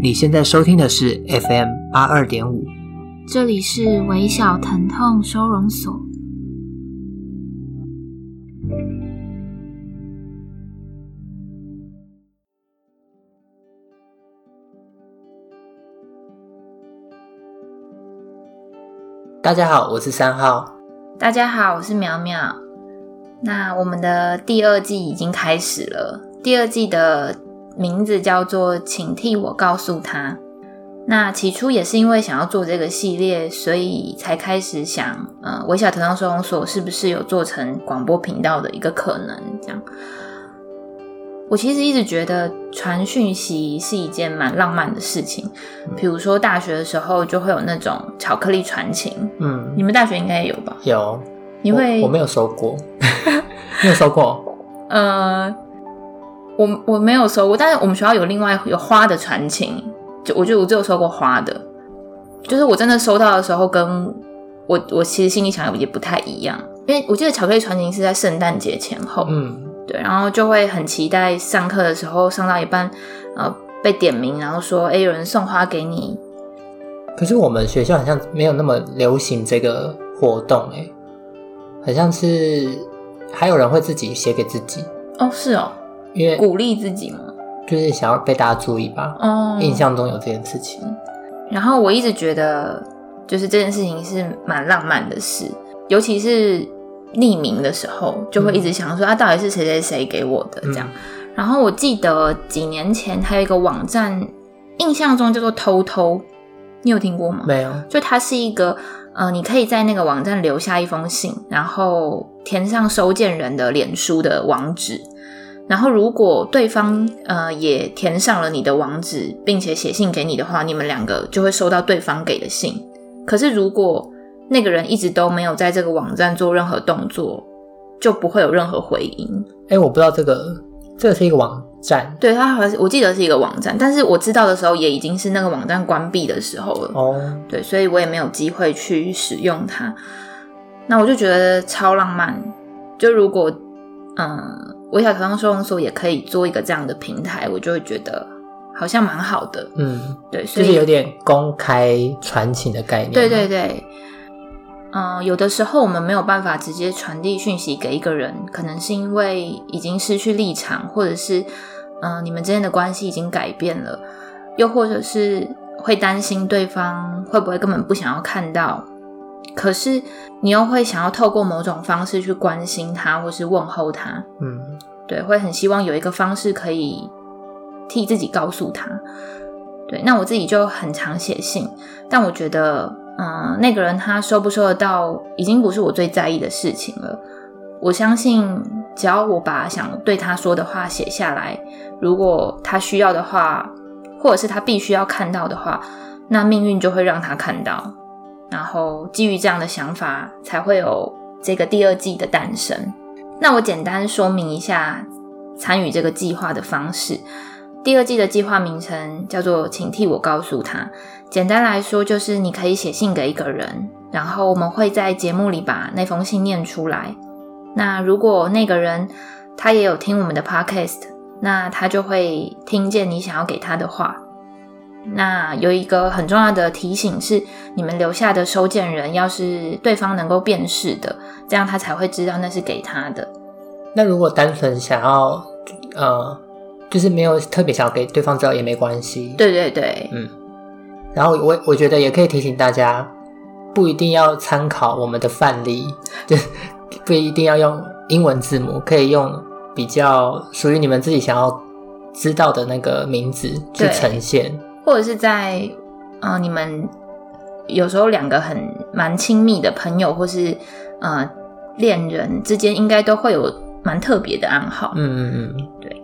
你现在收听的是 FM 八二点五，这里是微小疼痛收容所。大家好，我是三号。大家好，我是苗苗。那我们的第二季已经开始了，第二季的。名字叫做“请替我告诉他”。那起初也是因为想要做这个系列，所以才开始想，呃，微小头上收容所是不是有做成广播频道的一个可能？这样，我其实一直觉得传讯息是一件蛮浪漫的事情。比如说大学的时候就会有那种巧克力传情，嗯，你们大学应该也有吧？有，你会？我，我没有收过，没有收过，呃。我我没有收过，但是我们学校有另外有花的传情，就我觉得我只有收过花的，就是我真的收到的时候，跟我我其实心里想的也不太一样，因为我记得巧克力传情是在圣诞节前后，嗯，对，然后就会很期待上课的时候上到一半，呃，被点名，然后说，哎，有人送花给你。可是我们学校好像没有那么流行这个活动，哎，好像是还有人会自己写给自己。哦，是哦。因为鼓励自己嘛，就是想要被大家注意吧。哦，印象中有这件事情。然后我一直觉得，就是这件事情是蛮浪漫的事，尤其是匿名的时候，就会一直想说，嗯、啊，到底是谁谁谁给我的这样。嗯、然后我记得几年前还有一个网站，印象中叫做偷偷，你有听过吗？没有。就它是一个，呃，你可以在那个网站留下一封信，然后填上收件人的脸书的网址。然后，如果对方呃也填上了你的网址，并且写信给你的话，你们两个就会收到对方给的信。可是，如果那个人一直都没有在这个网站做任何动作，就不会有任何回音。哎，我不知道这个，这个是一个网站。对，它好像我记得是一个网站，但是我知道的时候也已经是那个网站关闭的时候了。哦，对，所以我也没有机会去使用它。那我就觉得超浪漫。就如果嗯。微小疼痛收容所也可以做一个这样的平台，我就会觉得好像蛮好的。嗯，对，所以就是有点公开传情的概念。对对对，嗯、呃，有的时候我们没有办法直接传递讯息给一个人，可能是因为已经失去立场，或者是嗯、呃，你们之间的关系已经改变了，又或者是会担心对方会不会根本不想要看到。可是你又会想要透过某种方式去关心他，或是问候他，嗯，对，会很希望有一个方式可以替自己告诉他，对。那我自己就很常写信，但我觉得，嗯，那个人他收不收得到，已经不是我最在意的事情了。我相信，只要我把想对他说的话写下来，如果他需要的话，或者是他必须要看到的话，那命运就会让他看到。然后基于这样的想法，才会有这个第二季的诞生。那我简单说明一下参与这个计划的方式。第二季的计划名称叫做“请替我告诉他”。简单来说，就是你可以写信给一个人，然后我们会在节目里把那封信念出来。那如果那个人他也有听我们的 podcast，那他就会听见你想要给他的话。那有一个很重要的提醒是，你们留下的收件人要是对方能够辨识的，这样他才会知道那是给他的。那如果单纯想要，呃，就是没有特别想要给对方知道也没关系。对对对，嗯。然后我我觉得也可以提醒大家，不一定要参考我们的范例，就不一定要用英文字母，可以用比较属于你们自己想要知道的那个名字去呈现。或者是在，呃，你们有时候两个很蛮亲密的朋友，或是呃恋人之间，应该都会有蛮特别的暗号。嗯嗯嗯，对。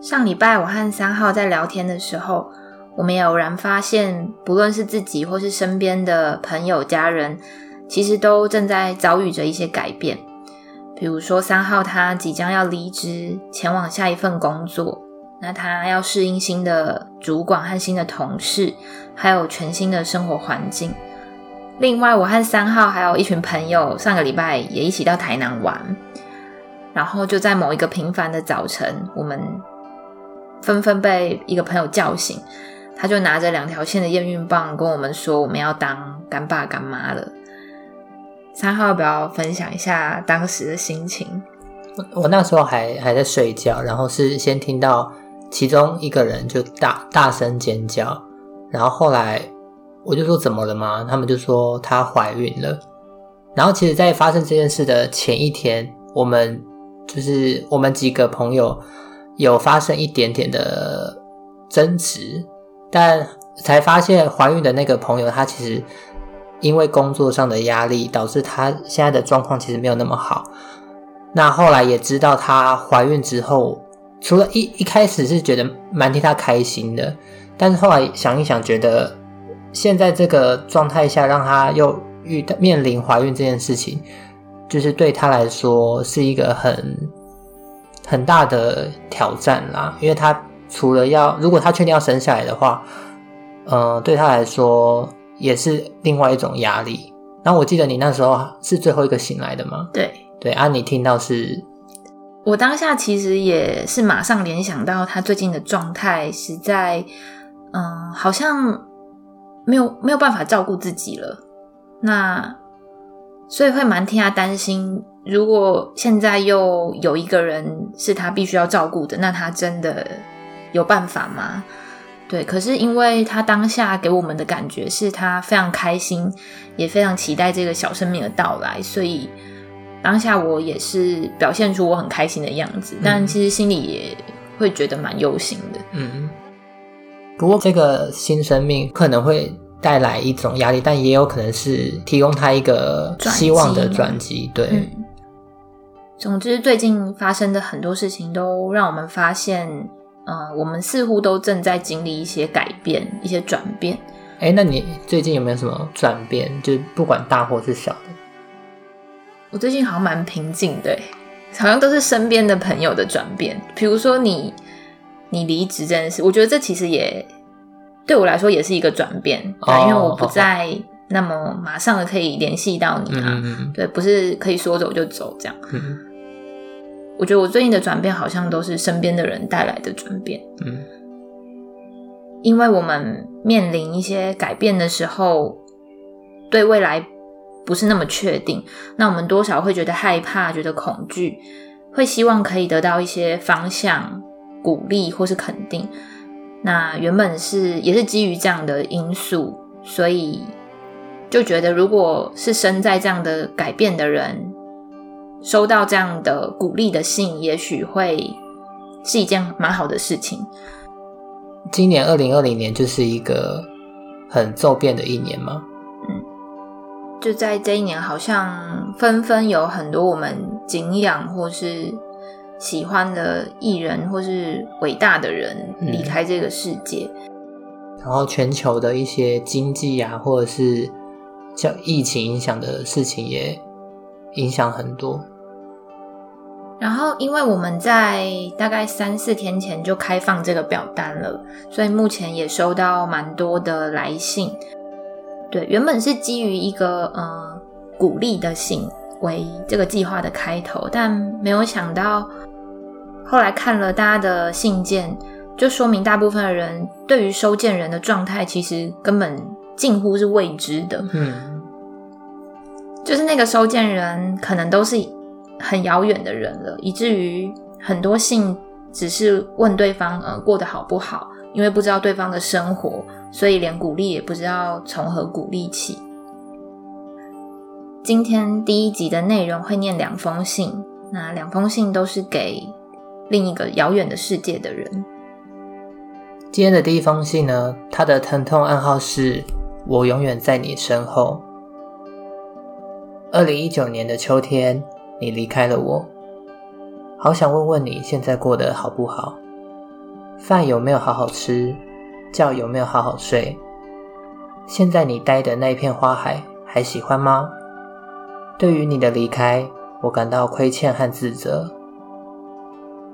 上礼拜我和三号在聊天的时候，我们也偶然发现，不论是自己或是身边的朋友、家人，其实都正在遭遇着一些改变。比如说三号他即将要离职，前往下一份工作。那他要适应新的主管和新的同事，还有全新的生活环境。另外，我和三号还有一群朋友，上个礼拜也一起到台南玩。然后就在某一个平凡的早晨，我们纷纷被一个朋友叫醒，他就拿着两条线的验孕棒跟我们说，我们要当干爸干妈了。三号要不要分享一下当时的心情？我那时候还还在睡觉，然后是先听到其中一个人就大大声尖叫，然后后来我就说怎么了吗？他们就说她怀孕了。然后其实，在发生这件事的前一天，我们就是我们几个朋友有发生一点点的争执，但才发现怀孕的那个朋友，他其实。因为工作上的压力，导致她现在的状况其实没有那么好。那后来也知道她怀孕之后，除了一一开始是觉得蛮替他开心的，但是后来想一想，觉得现在这个状态下，让她又遇到面临怀孕这件事情，就是对她来说是一个很很大的挑战啦。因为她除了要，如果她确定要生下来的话，呃，对她来说。也是另外一种压力。然后我记得你那时候是最后一个醒来的吗？对对啊，你听到是，我当下其实也是马上联想到他最近的状态实在，嗯，好像没有没有办法照顾自己了。那所以会蛮替他担心，如果现在又有一个人是他必须要照顾的，那他真的有办法吗？对，可是因为他当下给我们的感觉是他非常开心，也非常期待这个小生命的到来，所以当下我也是表现出我很开心的样子，嗯、但其实心里也会觉得蛮忧心的。嗯，不过这个新生命可能会带来一种压力，但也有可能是提供他一个希望的转机。对、嗯，总之最近发生的很多事情都让我们发现。嗯，我们似乎都正在经历一些改变，一些转变。哎，那你最近有没有什么转变？就不管大或是小的。我最近好像蛮平静的，好像都是身边的朋友的转变。比如说你，你离职这件事，我觉得这其实也对我来说也是一个转变，因为我不再那么马上的可以联系到你啊，嗯，对，不是可以说走就走这样。嗯我觉得我最近的转变好像都是身边的人带来的转变。嗯，因为我们面临一些改变的时候，对未来不是那么确定，那我们多少会觉得害怕，觉得恐惧，会希望可以得到一些方向、鼓励或是肯定。那原本是也是基于这样的因素，所以就觉得如果是身在这样的改变的人。收到这样的鼓励的信，也许会是一件蛮好的事情。今年二零二零年就是一个很骤变的一年吗？嗯，就在这一年，好像纷纷有很多我们敬仰或是喜欢的艺人或是伟大的人离开这个世界。嗯，然后全球的一些经济啊，或者是像疫情影响的事情也。影响很多。然后，因为我们在大概三四天前就开放这个表单了，所以目前也收到蛮多的来信。对，原本是基于一个呃鼓励的信为这个计划的开头，但没有想到后来看了大家的信件，就说明大部分的人对于收件人的状态其实根本近乎是未知的。嗯。就是那个收件人可能都是很遥远的人了，以至于很多信只是问对方呃过得好不好，因为不知道对方的生活，所以连鼓励也不知道从何鼓励起。今天第一集的内容会念两封信，那两封信都是给另一个遥远的世界的人。今天的第一封信呢，它的疼痛暗号是“我永远在你身后”。二零一九年的秋天，你离开了我，好想问问你现在过得好不好？饭有没有好好吃？觉有没有好好睡？现在你待的那片花海还喜欢吗？对于你的离开，我感到亏欠和自责，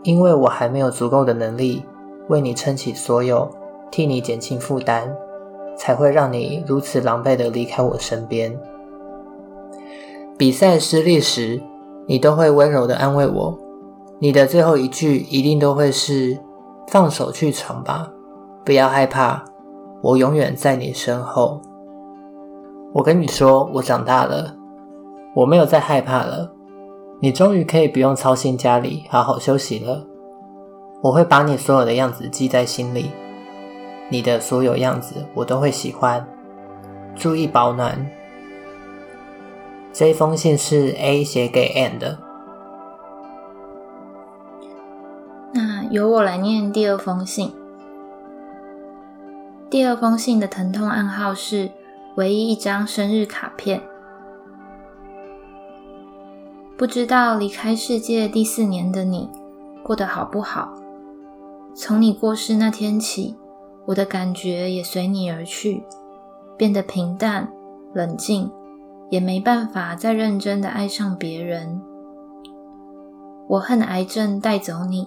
因为我还没有足够的能力为你撑起所有，替你减轻负担，才会让你如此狼狈的离开我身边。比赛失利时，你都会温柔的安慰我，你的最后一句一定都会是“放手去闯吧，不要害怕，我永远在你身后。”我跟你说，我长大了，我没有再害怕了。你终于可以不用操心家里，好好休息了。我会把你所有的样子记在心里，你的所有样子我都会喜欢。注意保暖。这封信是 A 写给 N 的。由我来念第二封信。第二封信的疼痛暗号是唯一一张生日卡片。不知道离开世界第四年的你过得好不好？从你过世那天起，我的感觉也随你而去，变得平淡、冷静。也没办法再认真的爱上别人。我恨癌症带走你，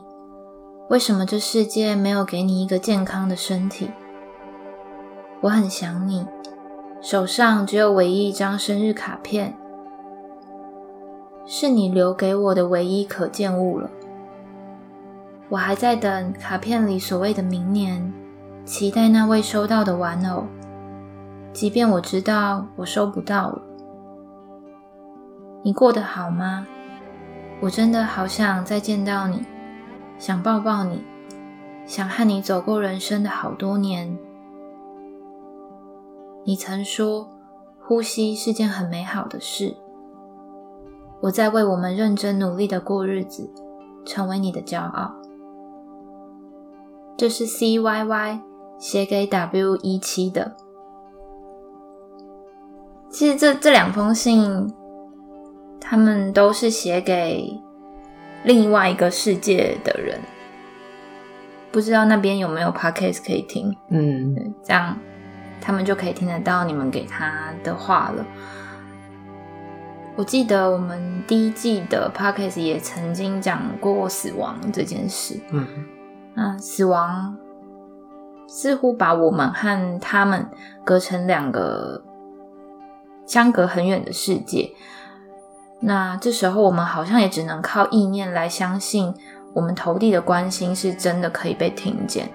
为什么这世界没有给你一个健康的身体？我很想你，手上只有唯一一张生日卡片，是你留给我的唯一可见物了。我还在等卡片里所谓的明年，期待那未收到的玩偶，即便我知道我收不到了。你过得好吗？我真的好想再见到你，想抱抱你，想和你走过人生的好多年。你曾说，呼吸是件很美好的事。我在为我们认真努力的过日子，成为你的骄傲。这是 CYY 写给 W17 的。其实这这两封信。他们都是写给另外一个世界的人，不知道那边有没有 podcast 可以听？嗯，这样他们就可以听得到你们给他的话了。我记得我们第一季的 podcast 也曾经讲过死亡这件事。嗯，那死亡似乎把我们和他们隔成两个相隔很远的世界。那这时候，我们好像也只能靠意念来相信，我们投递的关心是真的可以被听见。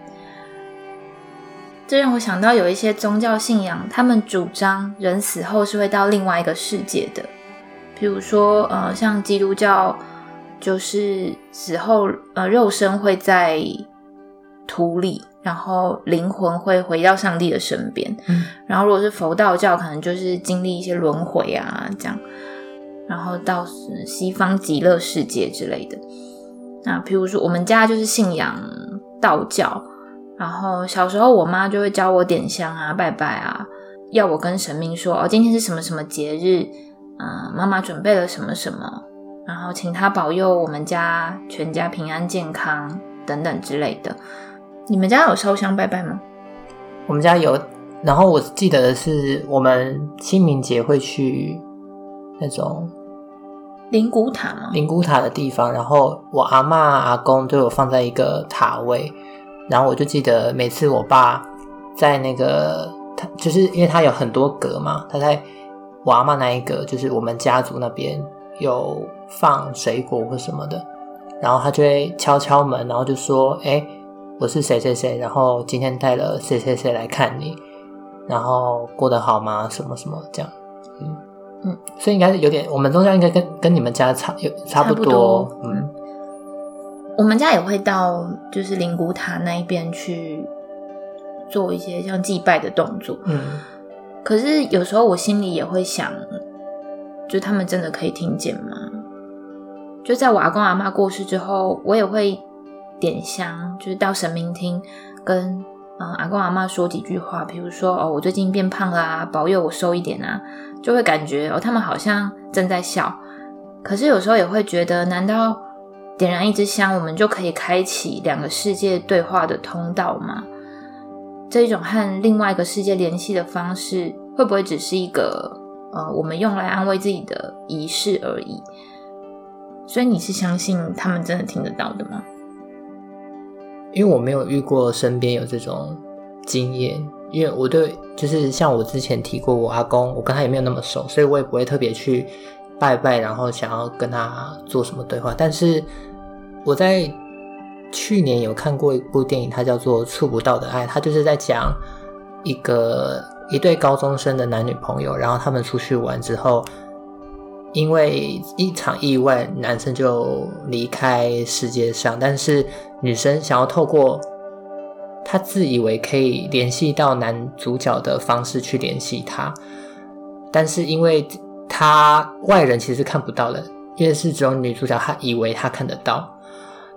这让我想到有一些宗教信仰，他们主张人死后是会到另外一个世界的，比如说，呃，像基督教就是死后，呃，肉身会在土里，然后灵魂会回到上帝的身边。嗯，然后如果是佛道教，可能就是经历一些轮回啊，这样。然后到西方极乐世界之类的。那譬如说，我们家就是信仰道教，然后小时候我妈就会教我点香啊、拜拜啊，要我跟神明说哦，今天是什么什么节日，嗯，妈妈准备了什么什么，然后请他保佑我们家全家平安健康等等之类的。你们家有烧香拜拜吗？我们家有，然后我记得的是我们清明节会去那种。灵骨塔吗？灵骨塔的地方，然后我阿嬷阿公都有放在一个塔位，然后我就记得每次我爸在那个他，就是因为他有很多格嘛，他在我阿嬷那一格，就是我们家族那边有放水果或什么的，然后他就会敲敲门，然后就说：“哎，我是谁谁谁，然后今天带了谁谁谁来看你，然后过得好吗？什么什么这样。”嗯。嗯，所以应该是有点，我们宗教应该跟跟你们家差有差不多。差不多，嗯，我们家也会到就是灵骨塔那一边去做一些像祭拜的动作。嗯，可是有时候我心里也会想，就他们真的可以听见吗？就在我阿公阿妈过世之后，我也会点香，就是到神明厅跟。嗯，阿公阿妈说几句话，比如说哦，我最近变胖啦，啊，保佑我瘦一点啊，就会感觉哦，他们好像正在笑。可是有时候也会觉得，难道点燃一支香，我们就可以开启两个世界对话的通道吗？这一种和另外一个世界联系的方式，会不会只是一个呃，我们用来安慰自己的仪式而已？所以你是相信他们真的听得到的吗？因为我没有遇过身边有这种经验，因为我对就是像我之前提过，我阿公，我跟他也没有那么熟，所以我也不会特别去拜拜，然后想要跟他做什么对话。但是我在去年有看过一部电影，它叫做《触不到的爱》，它就是在讲一个一对高中生的男女朋友，然后他们出去玩之后，因为一场意外，男生就离开世界上，但是女生想要透过她自以为可以联系到男主角的方式去联系他，但是因为他外人其实看不到的，因为是只有女主角她以为她看得到，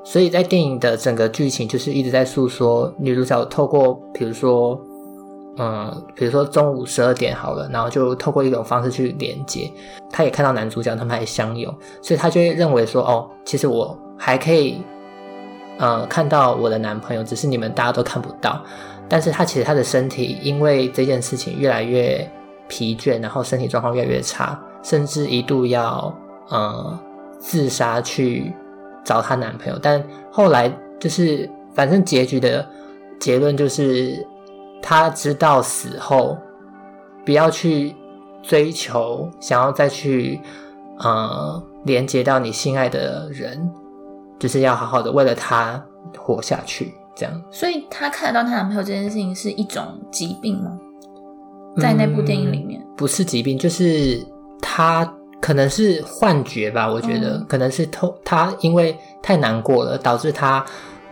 所以在电影的整个剧情就是一直在诉说女主角透过比如说。嗯，比如说中午十二点好了，然后就透过一种方式去连接，他也看到男主角他们还相拥，所以他就会认为说，哦，其实我还可以，呃，看到我的男朋友，只是你们大家都看不到。但是他其实他的身体因为这件事情越来越疲倦，然后身体状况越来越差，甚至一度要呃自杀去找她男朋友。但后来就是反正结局的结论就是。他知道死后不要去追求，想要再去呃连接到你心爱的人，就是要好好的为了他活下去，这样。所以她看得到她男朋友这件事情是一种疾病吗？在那部电影里面，嗯，不是疾病，就是她可能是幻觉吧。我觉得可能是透她因为太难过了，导致她。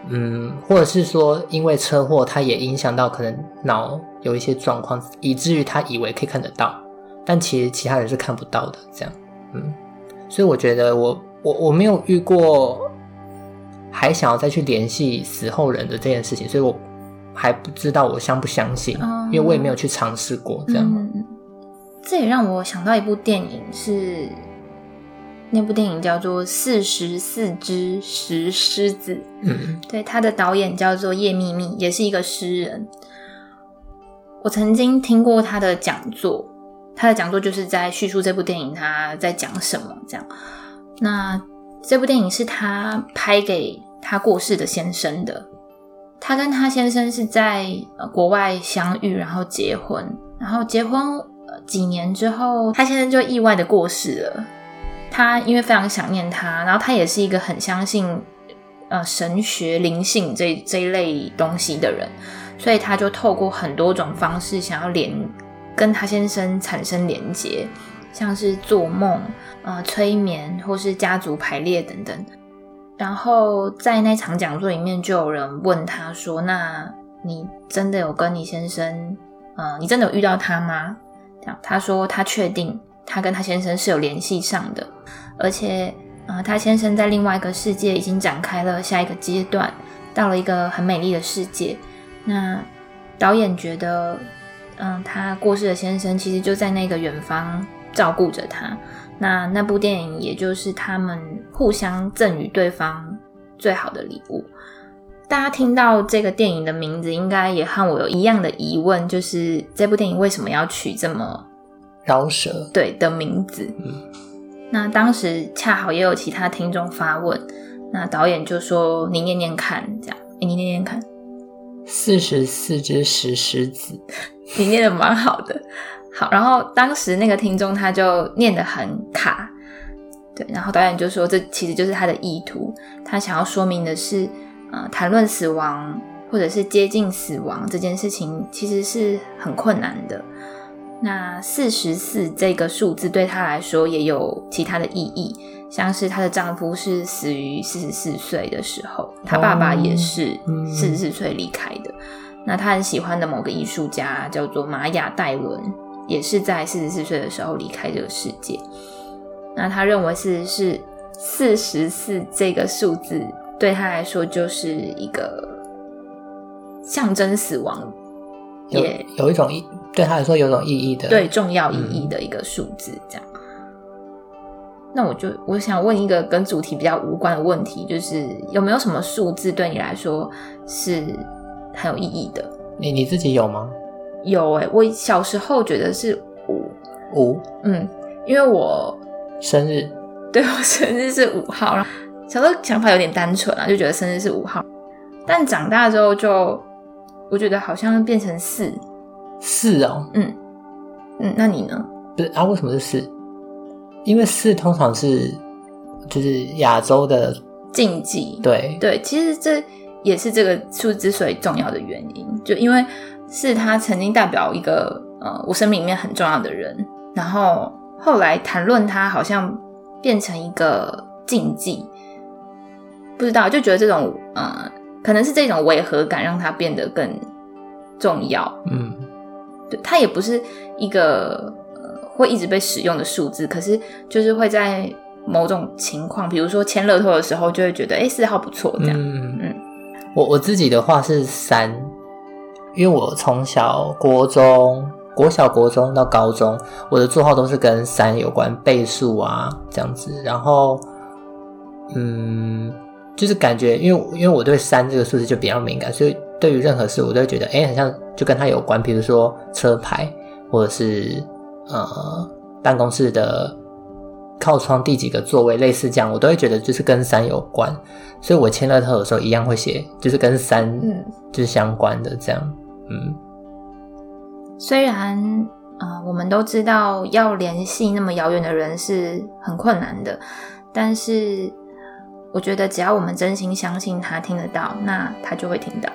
嗯，或者是说，因为车祸，她也影响到可能脑有一些状况，以至于她以为可以看得到，但其实其他人是看不到的。这样，嗯，所以我觉得我我我没有遇过还想要再去联系死后人的这件事情，所以我还不知道我相不相信，嗯、因为我也没有去尝试过。这样，嗯，这也让我想到一部电影是。那部电影叫做《四十四只石狮子》，嗯，对，他的导演叫做叶秘密，也是一个诗人。我曾经听过他的讲座，他的讲座就是在叙述这部电影他在讲什么这样。那这部电影是他拍给他过世的先生的，他跟他先生是在国外相遇，然后结婚，然后结婚几年之后，他先生就意外的过世了。他因为非常想念他，然后他也是一个很相信呃神学灵性这这一类东西的人，所以他就透过很多种方式想要连跟他先生产生连接，像是做梦、呃催眠或是家族排列等等。然后在那场讲座里面，就有人问他说：“那你真的有跟你先生，呃，你真的有遇到他吗？”这样他说他确定。他跟他先生是有联系上的，而且，呃，他先生在另外一个世界已经展开了下一个阶段，到了一个很美丽的世界。那导演觉得，嗯、他过世的先生其实就在那个远方照顾着他。那那部电影也就是他们互相赠予对方最好的礼物。大家听到这个电影的名字，应该也和我有一样的疑问，就是这部电影为什么要取这么？饶舌对的名字，嗯，那当时恰好也有其他听众发问，那导演就说：“你念念看，这样，欸、你念念看，四十四只石狮子，你念的蛮好的。”好，然后当时那个听众他就念得很卡，对，然后导演就说：“这其实就是他的意图，他想要说明的是，呃，谈论死亡或者是接近死亡这件事情，其实是很困难的。”那四十四这个数字对她来说也有其他的意义，像是她的丈夫是死于四十四岁的时候，她爸爸也是四十四岁离开的。那她很喜欢的某个艺术家叫做玛雅戴伦，也是在四十四岁的时候离开这个世界。那他认为是是四十四这个数字对他来说就是一个象征死亡。也有，有一种意，对他来说有一种意义的，对重要意义的一个数字，这样。嗯、那我就我想问一个跟主题比较无关的问题，就是有没有什么数字对你来说是很有意义的？你你自己有吗？有哎、欸，我小时候觉得是五五，嗯，因为我生日，对我生日是五号，然后小时候想法有点单纯啊，就觉得生日是五号，但长大之后就。我觉得好像变成四，四哦，嗯嗯，那你呢？不是啊，为什么是四？因为四通常是就是亚洲的禁忌。对对，其实这也是这个数字之所以重要的原因，就因为是他曾经代表一个呃我生命里面很重要的人，然后后来谈论他好像变成一个禁忌，不知道就觉得这种呃可能是这种违和感让它变得更重要。嗯，对，它也不是一个。会一直被使用的数字，可是就是会在某种情况，比如说签乐透的时候，就会觉得哎，四号不错这样。嗯嗯，我我自己的话是三，因为我从小国中、国小、国中到高中，我的座号都是跟三有关，倍数啊这样子。然后，嗯，就是感觉，因为因为我对三这个数字就比较敏感，所以对于任何事我都会觉得哎，很像就跟它有关，比如说车牌或者是。呃，办公室的靠窗第几个座位，类似这样，我都会觉得就是跟三有关，所以我签乐透的时候一样会写，就是跟三，就是相关的这样，虽然呃，我们都知道要联系那么遥远的人是很困难的，但是我觉得只要我们真心相信他听得到，那他就会听到。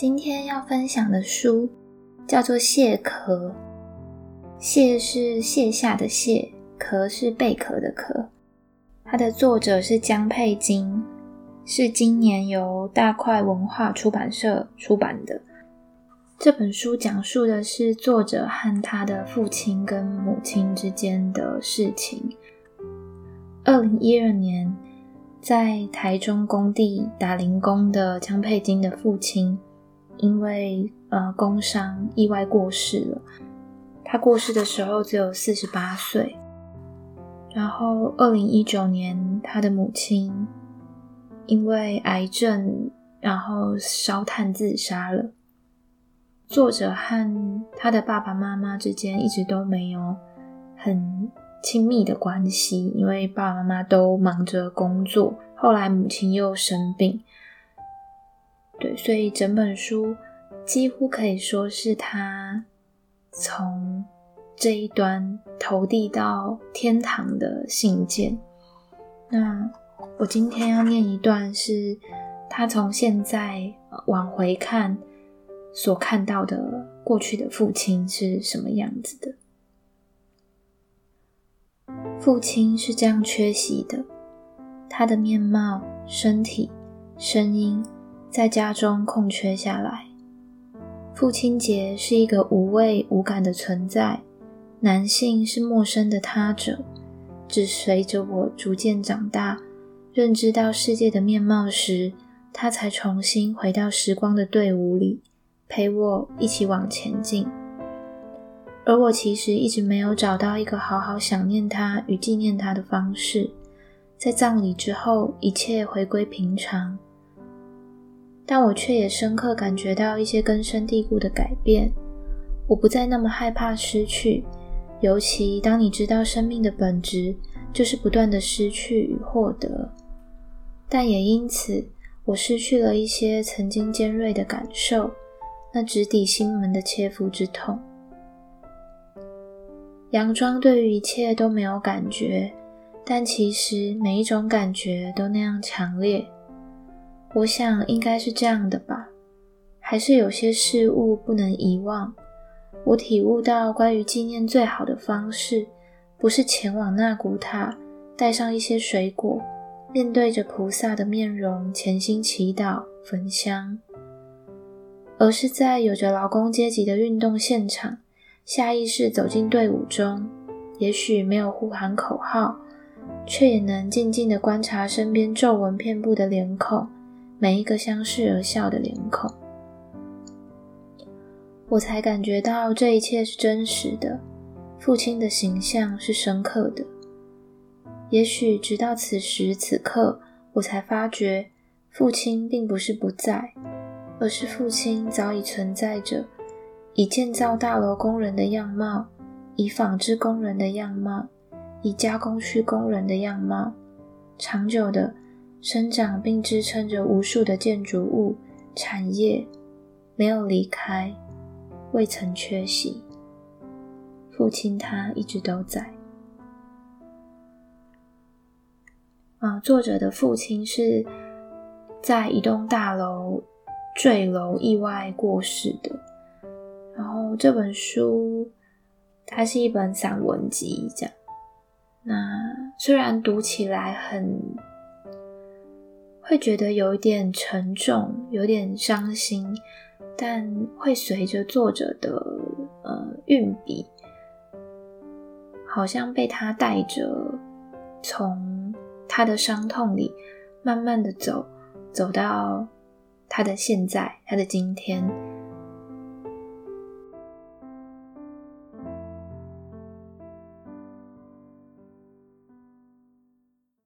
今天要分享的书叫做《蟹壳》，蟹是卸下的蟹，壳是贝壳的壳。它的作者是江佩金，是今年由大块文化出版社出版的。这本书讲述的是作者和他的父亲跟母亲之间的事情。二零一二年，在台中工地打零工的江佩金的父亲。因为呃工伤意外过世了，他过世的时候只有四十八岁。然后二零一九年，他的母亲因为癌症，然后烧炭自杀了。作者和他的爸爸妈妈之间一直都没有很亲密的关系，因为爸爸妈妈都忙着工作。后来母亲又生病。对，所以整本书几乎可以说是他从这一端投递到天堂的信件。那我今天要念一段，是他从现在往回看所看到的过去的父亲是什么样子的。父亲是这样缺席的，他的面貌、身体、声音。在家中空缺下来。父亲节是一个无味无感的存在，男性是陌生的他者。只随着我逐渐长大，认知到世界的面貌时，他才重新回到时光的队伍里，陪我一起往前进。而我其实一直没有找到一个好好想念他与纪念他的方式。在葬礼之后，一切回归平常。但我却也深刻感觉到一些根深蒂固的改变。我不再那么害怕失去，尤其当你知道生命的本质就是不断的失去与获得。但也因此，我失去了一些曾经尖锐的感受，那直抵心门的切肤之痛。佯装对于一切都没有感觉，但其实每一种感觉都那样强烈。我想应该是这样的吧，还是有些事物不能遗忘。我体悟到，关于纪念最好的方式，不是前往纳古塔，带上一些水果，面对着菩萨的面容，潜心祈祷、焚香，而是在有着劳工阶级的运动现场，下意识走进队伍中，也许没有呼喊口号，却也能静静地观察身边皱纹遍布的脸孔。每一个相视而笑的脸孔，我才感觉到这一切是真实的。父亲的形象是深刻的。也许直到此时此刻，我才发觉，父亲并不是不在，而是父亲早已存在着，以建造大楼工人的样貌，以纺织工人的样貌，以加工区工人的样貌，长久的生长并支撑着无数的建筑物产业，没有离开，未曾缺席。父亲他一直都在。啊，作者的父亲是在一栋大楼坠楼意外过世的。然后这本书，它是一本散文集，这样。那虽然读起来很会觉得有一点沉重，有点伤心，但会随着作者的呃运笔，好像被他带着从他的伤痛里慢慢的走，走到他的现在，他的今天。